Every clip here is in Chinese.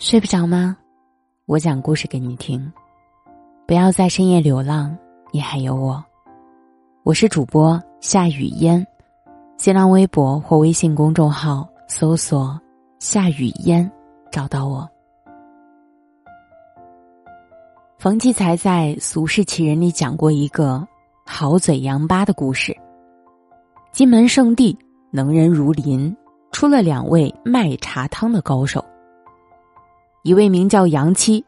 睡不着吗？我讲故事给你听。不要在深夜流浪，你还有我。我是主播夏雨嫣，新浪微博或微信公众号搜索“夏雨嫣”，找到我。冯骥才在《俗世奇人》里讲过一个好嘴杨八的故事。金门圣地能人如林，出了两位卖茶汤的高手。一位名叫杨七，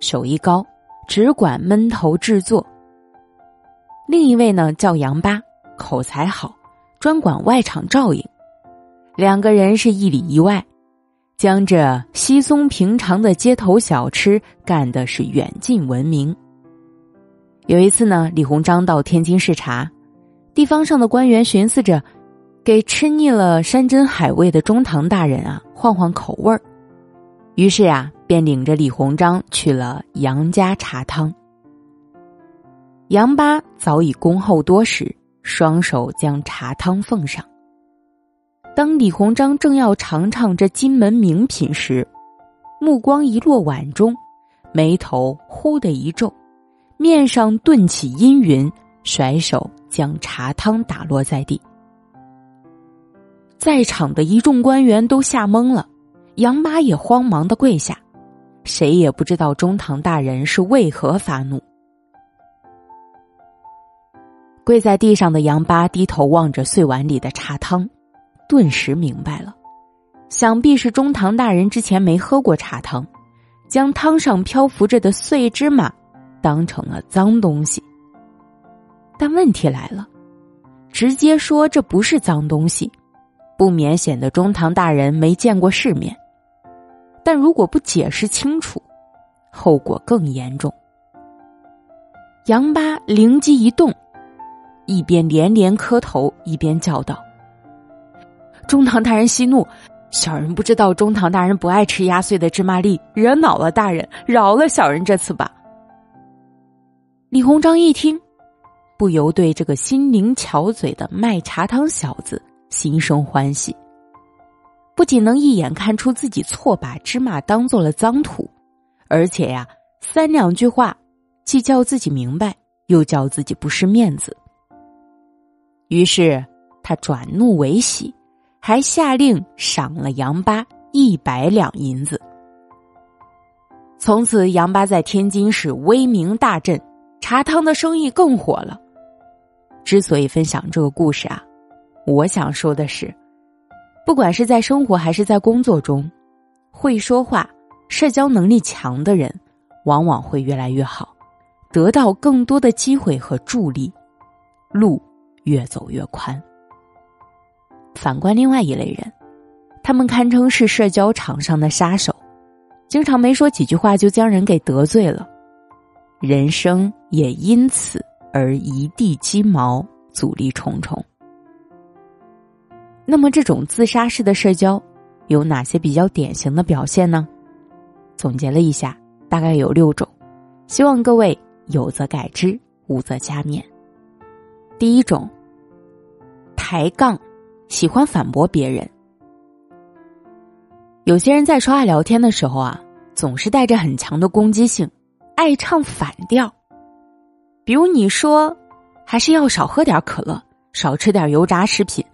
手艺高，只管闷头制作；另一位呢叫杨八，口才好，专管外场照应。两个人是一里一外，将这稀松平常的街头小吃干的是远近闻名。有一次呢，李鸿章到天津视察，地方上的官员寻思着，给吃腻了山珍海味的中堂大人啊换换口味儿。于是呀，便领着李鸿章去了杨家茶汤。杨八早已恭候多时，双手将茶汤奉上。当李鸿章正要尝尝这金门名品时，目光一落碗中，眉头忽的一皱，面上顿起阴云，甩手将茶汤打落在地。在场的一众官员都吓懵了。杨八也慌忙的跪下，谁也不知道中堂大人是为何发怒。跪在地上的杨八低头望着碎碗里的茶汤，顿时明白了，想必是中堂大人之前没喝过茶汤，将汤上漂浮着的碎芝麻当成了脏东西。但问题来了，直接说这不是脏东西，不免显得中堂大人没见过世面。但如果不解释清楚，后果更严重。杨八灵机一动，一边连连磕头，一边叫道：“中堂大人息怒，小人不知道中堂大人不爱吃压碎的芝麻粒，惹恼了大人，饶了小人这次吧。”李鸿章一听，不由对这个心灵巧嘴的卖茶汤小子心生欢喜。不仅能一眼看出自己错把芝麻当做了脏土，而且呀，三两句话既叫自己明白，又叫自己不失面子。于是他转怒为喜，还下令赏了杨八一百两银子。从此，杨八在天津市威名大振，茶汤的生意更火了。之所以分享这个故事啊，我想说的是。不管是在生活还是在工作中，会说话、社交能力强的人，往往会越来越好，得到更多的机会和助力，路越走越宽。反观另外一类人，他们堪称是社交场上的杀手，经常没说几句话就将人给得罪了，人生也因此而一地鸡毛，阻力重重。那么，这种自杀式的社交有哪些比较典型的表现呢？总结了一下，大概有六种，希望各位有则改之，无则加勉。第一种，抬杠，喜欢反驳别人。有些人在说话聊天的时候啊，总是带着很强的攻击性，爱唱反调。比如你说，还是要少喝点可乐，少吃点油炸食品。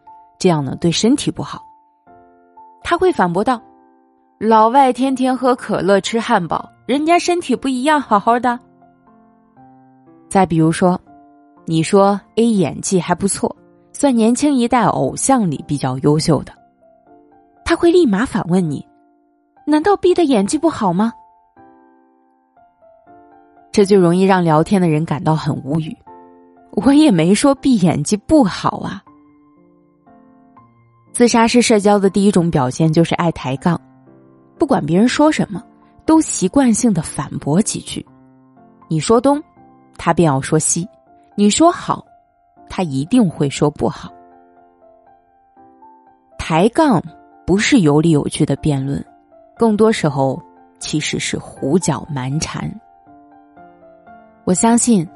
这样呢，对身体不好。他会反驳道：“老外天天喝可乐、吃汉堡，人家身体不一样，好好的。”再比如说，你说 A 演技还不错，算年轻一代偶像里比较优秀的，他会立马反问你：“难道 B 的演技不好吗？”这就容易让聊天的人感到很无语。我也没说 B 演技不好啊。自杀式社交的第一种表现就是爱抬杠，不管别人说什么，都习惯性的反驳几句。你说东，他便要说西；你说好，他一定会说不好。抬杠不是有理有据的辩论，更多时候其实是胡搅蛮缠。我相信，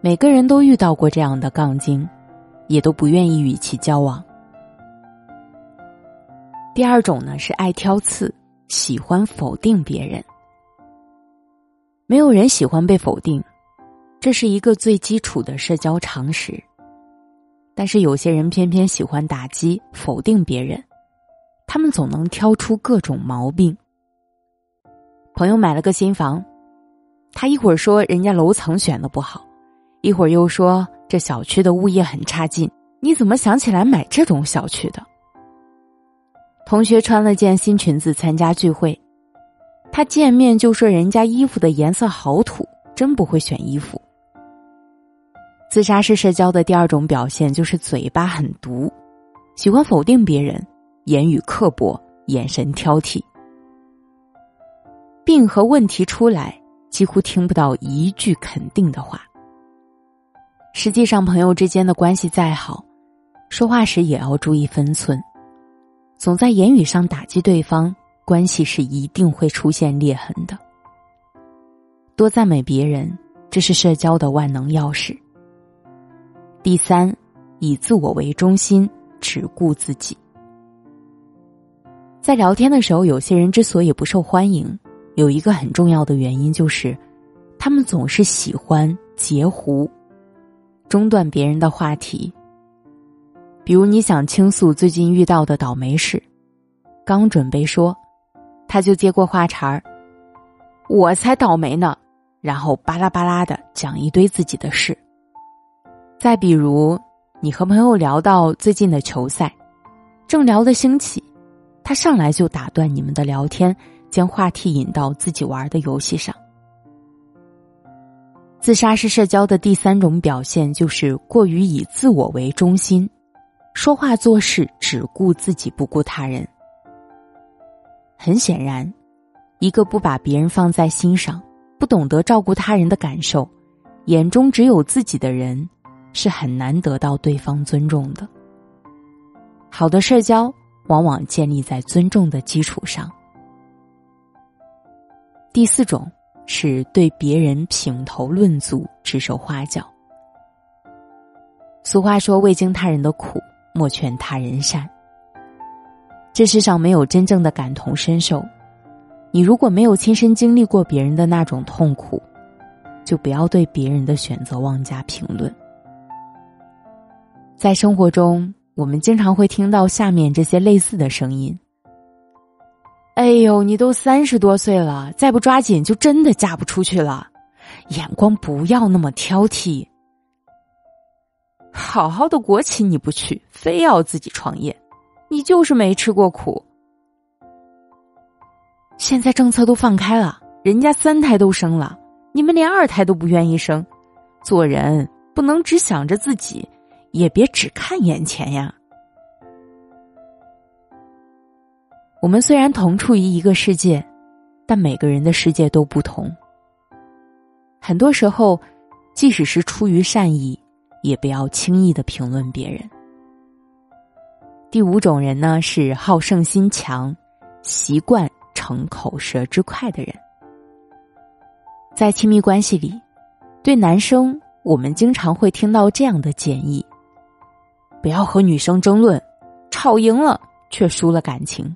每个人都遇到过这样的杠精，也都不愿意与其交往。第二种呢是爱挑刺，喜欢否定别人。没有人喜欢被否定，这是一个最基础的社交常识。但是有些人偏偏喜欢打击、否定别人，他们总能挑出各种毛病。朋友买了个新房，他一会儿说人家楼层选的不好，一会儿又说这小区的物业很差劲。你怎么想起来买这种小区的？同学穿了件新裙子参加聚会，他见面就说人家衣服的颜色好土，真不会选衣服。自杀式社交的第二种表现就是嘴巴很毒，喜欢否定别人，言语刻薄，眼神挑剔。病和问题出来，几乎听不到一句肯定的话。实际上，朋友之间的关系再好，说话时也要注意分寸。总在言语上打击对方，关系是一定会出现裂痕的。多赞美别人，这是社交的万能钥匙。第三，以自我为中心，只顾自己。在聊天的时候，有些人之所以不受欢迎，有一个很重要的原因就是，他们总是喜欢截胡，中断别人的话题。比如你想倾诉最近遇到的倒霉事，刚准备说，他就接过话茬儿：“我才倒霉呢！”然后巴拉巴拉的讲一堆自己的事。再比如，你和朋友聊到最近的球赛，正聊得兴起，他上来就打断你们的聊天，将话题引到自己玩的游戏上。自杀式社交的第三种表现就是过于以自我为中心。说话做事只顾自己不顾他人，很显然，一个不把别人放在心上、不懂得照顾他人的感受、眼中只有自己的人，是很难得到对方尊重的。好的社交往往建立在尊重的基础上。第四种是对别人品头论足、指手画脚。俗话说：“未经他人的苦。”莫劝他人善。这世上没有真正的感同身受，你如果没有亲身经历过别人的那种痛苦，就不要对别人的选择妄加评论。在生活中，我们经常会听到下面这些类似的声音：“哎呦，你都三十多岁了，再不抓紧就真的嫁不出去了，眼光不要那么挑剔。”好好的国企你不去，非要自己创业，你就是没吃过苦。现在政策都放开了，人家三胎都生了，你们连二胎都不愿意生。做人不能只想着自己，也别只看眼前呀。我们虽然同处于一个世界，但每个人的世界都不同。很多时候，即使是出于善意。也不要轻易的评论别人。第五种人呢是好胜心强、习惯逞口舌之快的人。在亲密关系里，对男生我们经常会听到这样的建议：不要和女生争论，吵赢了却输了感情。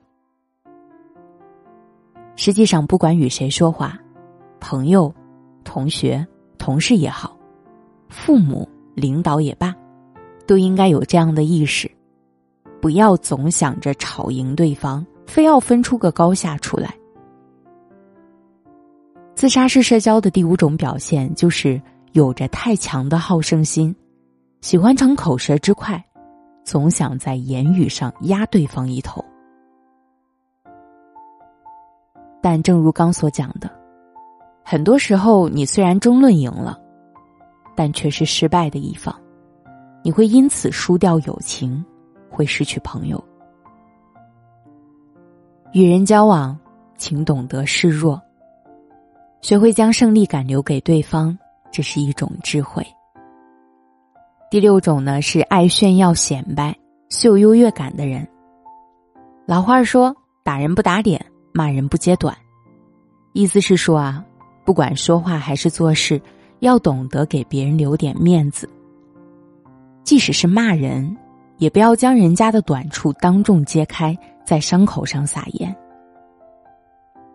实际上，不管与谁说话，朋友、同学、同事也好，父母。领导也罢，都应该有这样的意识，不要总想着吵赢对方，非要分出个高下出来。自杀式社交的第五种表现就是有着太强的好胜心，喜欢逞口舌之快，总想在言语上压对方一头。但正如刚所讲的，很多时候你虽然争论赢了。但却是失败的一方，你会因此输掉友情，会失去朋友。与人交往，请懂得示弱，学会将胜利感留给对方，这是一种智慧。第六种呢，是爱炫耀显摆、秀优越感的人。老话说：“打人不打脸，骂人不揭短。”意思是说啊，不管说话还是做事。要懂得给别人留点面子，即使是骂人，也不要将人家的短处当众揭开，在伤口上撒盐。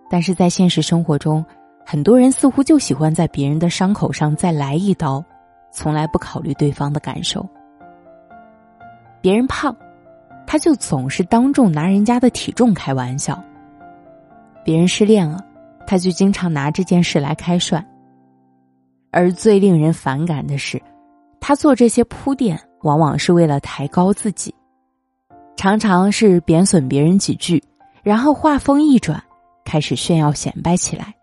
但是在现实生活中，很多人似乎就喜欢在别人的伤口上再来一刀，从来不考虑对方的感受。别人胖，他就总是当众拿人家的体重开玩笑；别人失恋了，他就经常拿这件事来开涮。而最令人反感的是，他做这些铺垫，往往是为了抬高自己，常常是贬损别人几句，然后话锋一转。开始炫耀显摆起来。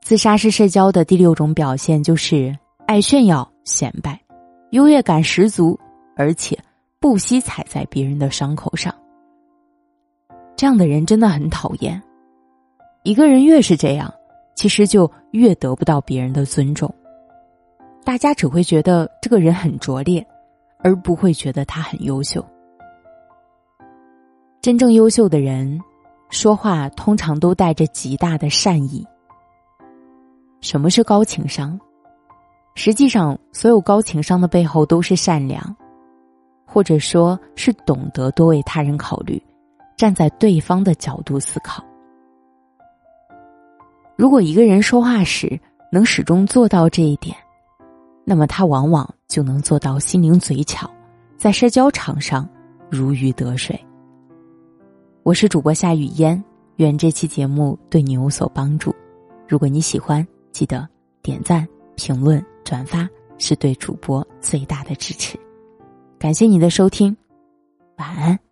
自杀式社交的第六种表现就是爱炫耀显摆，优越感十足，而且不惜踩在别人的伤口上。这样的人真的很讨厌。一个人越是这样，其实就越得不到别人的尊重。大家只会觉得这个人很拙劣，而不会觉得他很优秀。真正优秀的人。说话通常都带着极大的善意。什么是高情商？实际上，所有高情商的背后都是善良，或者说是懂得多为他人考虑，站在对方的角度思考。如果一个人说话时能始终做到这一点，那么他往往就能做到心灵嘴巧，在社交场上如鱼得水。我是主播夏雨嫣，愿这期节目对你有所帮助。如果你喜欢，记得点赞、评论、转发，是对主播最大的支持。感谢你的收听，晚安。